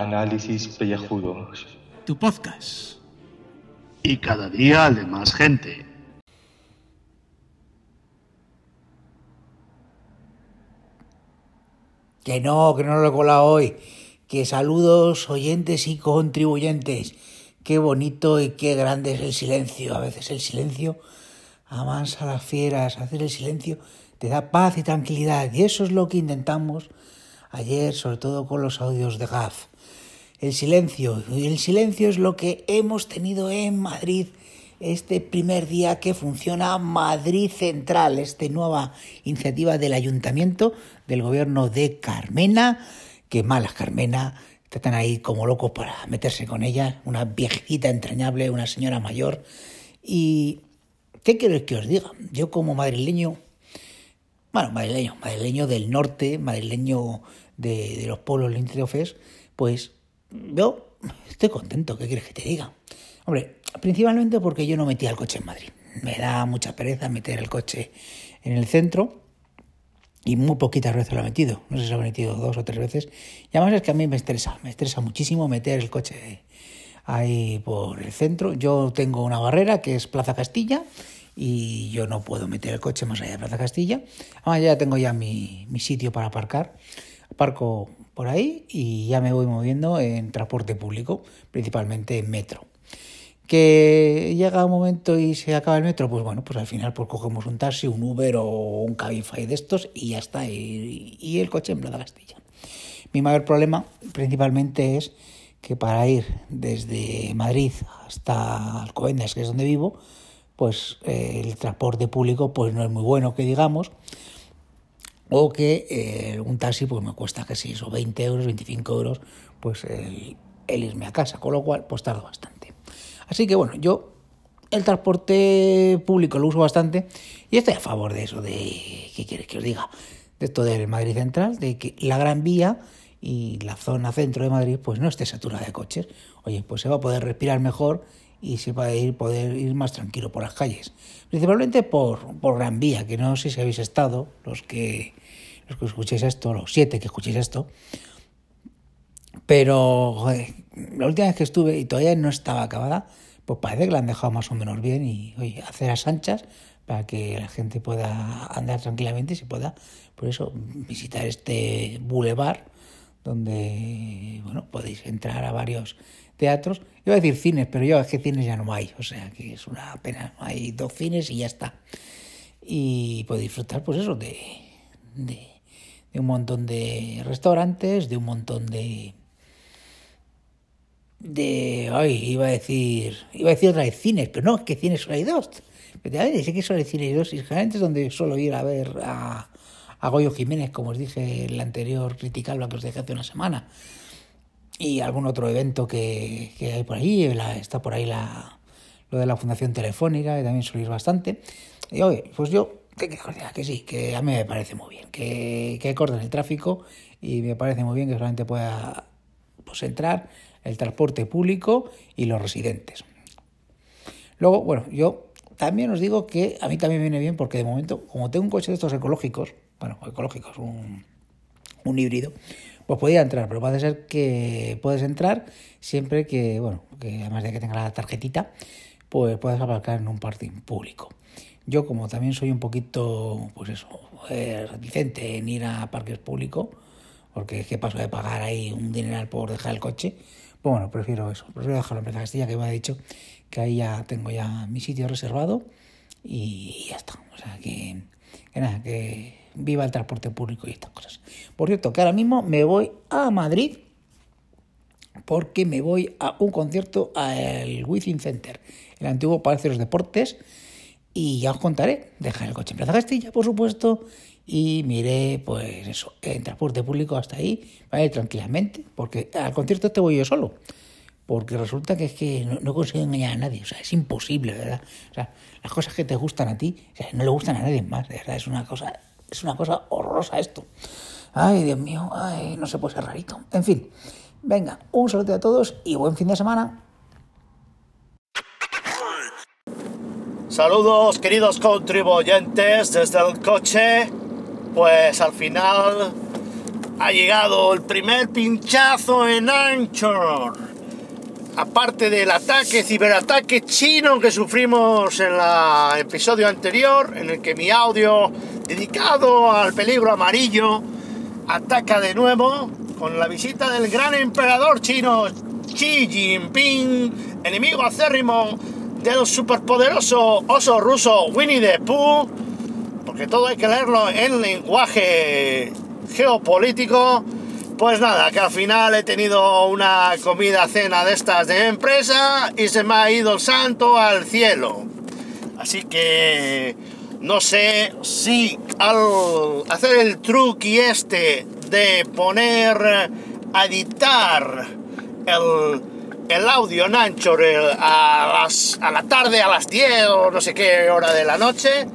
Análisis Pellejudos. Tu podcast. Y cada día de más gente. Que no, que no lo he colado hoy. Que saludos oyentes y contribuyentes. Qué bonito y qué grande es el silencio. A veces el silencio amansa a las fieras. Hacer el silencio te da paz y tranquilidad. Y eso es lo que intentamos ayer, sobre todo con los audios de GAF. El silencio. El silencio es lo que hemos tenido en Madrid este primer día que funciona Madrid Central, esta nueva iniciativa del ayuntamiento, del gobierno de Carmena, que malas Carmena, están ahí como locos para meterse con ella, una viejita entrañable, una señora mayor. Y, ¿qué quiero que os diga? Yo como madrileño, bueno, madrileño, madrileño del norte, madrileño de, los pueblos limítrofes, pues yo estoy contento, ¿qué quieres que te diga? Hombre, principalmente porque yo no metía el coche en Madrid. Me da mucha pereza meter el coche en el centro y muy poquitas veces lo he metido. No sé si lo he metido dos o tres veces. Y además es que a mí me estresa, me estresa muchísimo meter el coche ahí por el centro. Yo tengo una barrera que es Plaza Castilla y yo no puedo meter el coche más allá de Plaza Castilla. Además ya tengo ya mi, mi sitio para aparcar. Aparco por ahí y ya me voy moviendo en transporte público, principalmente en metro que llega un momento y se acaba el metro, pues bueno, pues al final pues cogemos un taxi, un Uber o un Cabify de estos y ya está, y, el coche en Plaza Castilla. Mi mayor problema principalmente es que para ir desde Madrid hasta Alcobendas, que es donde vivo, pues eh, el transporte público pues no es muy bueno, que digamos, o que eh, un taxi pues me cuesta casi eso, 20 euros, 25 euros, pues el, el irme a casa, con lo cual pues tardo bastante. Así que bueno, yo el transporte público lo uso bastante y estoy a favor de eso, de, ¿qué quieres que os diga? De esto del Madrid Central, de que la Gran Vía y la zona centro de Madrid pues no esté saturada de coches. Oye, pues se va a poder respirar mejor y se va a ir, poder ir más tranquilo por las calles. Principalmente por, por Gran Vía, que no sé si habéis estado, los que, los que escuchéis esto, los siete que escuchéis esto, pero la última vez que estuve y todavía no estaba acabada, pues parece que la han dejado más o menos bien y oye, aceras anchas para que la gente pueda andar tranquilamente y se pueda, por eso, visitar este boulevard donde, bueno, podéis entrar a varios teatros. Iba a decir cines, pero yo es que cines ya no hay, o sea que es una pena. Hay dos cines y ya está. Y podéis disfrutar, pues eso, de, de, un montón de restaurantes, de un montón de, de ay, iba a decir, iba a decir otra vez cines, pero no, es que cines solo hay dos. Efectivamente, sé que solo hay cines dos y generalmente es donde suelo ir a ver a, a Goyo Jiménez, como os dije en el anterior Critical, que os dejé hace una semana. Y algún otro evento que, que hay por ahí, está por ahí la, lo de la Fundación Telefónica, que también suelo ir bastante. Y oye, pues yo, que, que, que sí, que a mí me parece muy bien, que, que corten el tráfico y me parece muy bien que solamente pueda pues, entrar el transporte público y los residentes. Luego, bueno, yo también os digo que a mí también viene bien porque de momento, como tengo un coche de estos ecológicos, bueno, ecológicos, un, un híbrido, pues podía entrar, pero puede ser que puedes entrar siempre que, bueno, que además de que tenga la tarjetita, pues puedes aparcar en un parking público. Yo como también soy un poquito, pues eso, eh, reticente en ir a parques públicos, porque es que paso de pagar ahí un dineral por dejar el coche, bueno, prefiero eso, prefiero dejarlo en Plaza Castilla, que me ha dicho que ahí ya tengo ya mi sitio reservado y ya está. O sea, que, nada, que viva el transporte público y estas cosas. Por cierto, que ahora mismo me voy a Madrid porque me voy a un concierto al Within Center, el antiguo Palacio de los Deportes, y ya os contaré. Dejar el coche en Plaza Castilla, por supuesto, y miré, pues eso, en transporte público hasta ahí, ir tranquilamente, porque al concierto te voy yo solo, porque resulta que es que no, consigo engañar a nadie, o sea, es imposible, ¿verdad? O sea, las cosas que te gustan a ti, o sea, no le gustan a nadie más, verdad, es una cosa, es una cosa horrorosa esto. Ay, Dios mío, ay, no se puede ser rarito. En fin, venga, un saludo a todos y buen fin de semana. Saludos queridos contribuyentes desde el coche pues al final ha llegado el primer pinchazo en Anchor. Aparte del ataque, ciberataque chino que sufrimos en el episodio anterior, en el que mi audio dedicado al peligro amarillo ataca de nuevo con la visita del gran emperador chino Xi Jinping, enemigo acérrimo del superpoderoso oso ruso Winnie the Pooh, porque todo hay que leerlo en lenguaje geopolítico. Pues nada, que al final he tenido una comida cena de estas de empresa y se me ha ido el santo al cielo. Así que no sé si al hacer el truqui este de poner editar el, el audio en Anchor a, las, a la tarde, a las 10 o no sé qué hora de la noche,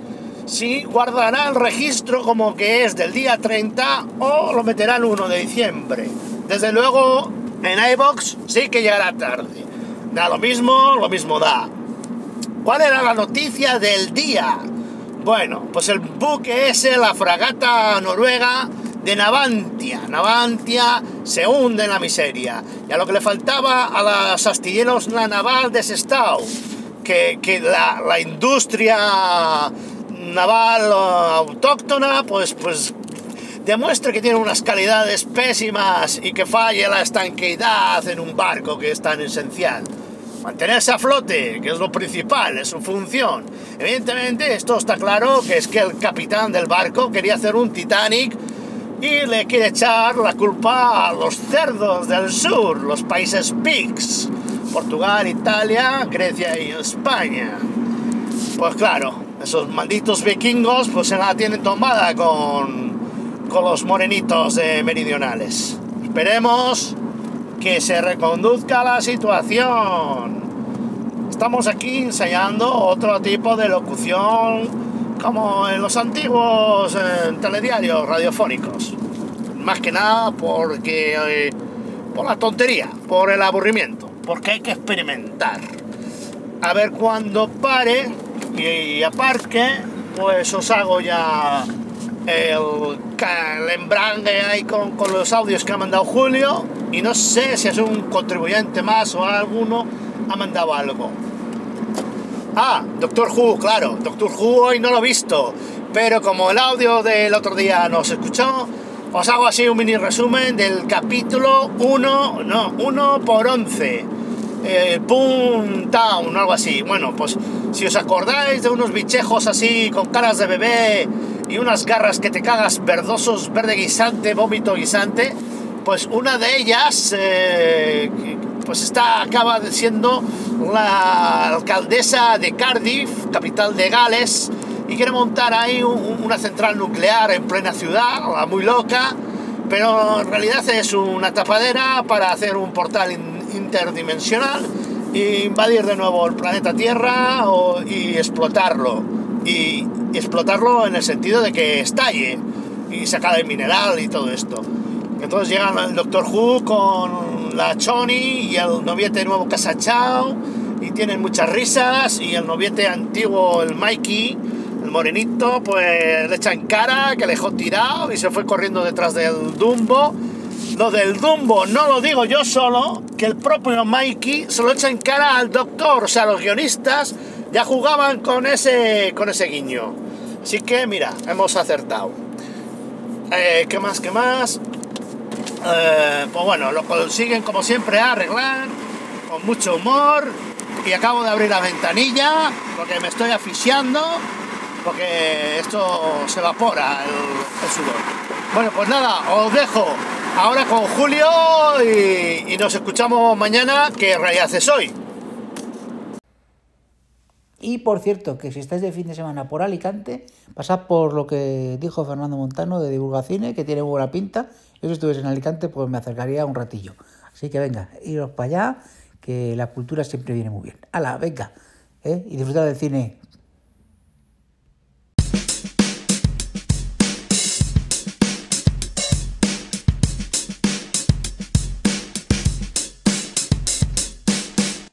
si guardará el registro como que es del día 30 o lo meterá el 1 de diciembre. Desde luego, en iBox sí que llegará tarde. Da lo mismo, lo mismo da. ¿Cuál era la noticia del día? Bueno, pues el buque ese, la fragata noruega de Navantia. Navantia se hunde en la miseria. Y a lo que le faltaba a los astilleros la naval de Sestao, que, que la, la industria naval autóctona, pues, pues demuestre que tiene unas calidades pésimas y que falle la estanqueidad en un barco que es tan esencial. Mantenerse a flote, que es lo principal, es su función. Evidentemente, esto está claro que es que el capitán del barco quería hacer un Titanic y le quiere echar la culpa a los cerdos del sur, los países PIGS, Portugal, Italia, Grecia y España. Pues claro, esos malditos vikingos pues se la tienen tomada con, con los morenitos de meridionales. Esperemos que se reconduzca la situación. Estamos aquí ensayando otro tipo de locución como en los antiguos eh, telediarios radiofónicos. Más que nada porque eh, por la tontería, por el aburrimiento, porque hay que experimentar. A ver cuando pare y, aparque, pues os hago ya el, el ahí con, con los audios que ha mandado Julio y no sé si es un contribuyente más o alguno ha mandado algo. Ah, Doctor Who, claro, Doctor Who hoy no lo he visto, pero como el audio del otro día no se escuchó, os hago así un mini resumen del capítulo 1, no, 1 por 11, eh, Boom Town algo así. Bueno, pues si os acordáis de unos bichejos así con caras de bebé y unas garras que te cagas verdosos, verde guisante, vómito guisante, pues una de ellas eh, pues está, acaba siendo la alcaldesa de Cardiff, capital de Gales, y quiere montar ahí una central nuclear en plena ciudad, muy loca, pero en realidad es una tapadera para hacer un portal interdimensional e invadir de nuevo el planeta Tierra y explotarlo. Y, y explotarlo en el sentido de que estalle y sacar el mineral y todo esto. Entonces llega el Doctor Who con la Choni y el noviete nuevo Casachao y tienen muchas risas y el noviete antiguo, el Mikey, el morenito, pues le echa en cara que le dejó tirado y se fue corriendo detrás del Dumbo. Lo del Dumbo no lo digo yo solo, que el propio Mikey se lo echa en cara al doctor, o sea, los guionistas ya jugaban con ese, con ese guiño. Así que mira, hemos acertado. Eh, ¿Qué más? ¿Qué más? Eh, pues bueno, lo consiguen como siempre arreglar, con mucho humor. Y acabo de abrir la ventanilla porque me estoy asfixiando, porque esto se evapora el, sudor. Bueno, pues nada, os dejo ahora con Julio y, nos escuchamos mañana, que en realidad es hoy. Y por cierto, que si estáis de fin de semana por Alicante, pasad por lo que dijo Fernando Montano de Divulgaciones, que tiene buena pinta. Yo si estuviese en Alicante, pues me acercaría un ratillo. Así que venga, iros para allá, que la cultura siempre viene muy bien. ¡Hala, venga! ¿eh? Y disfrutar del cine.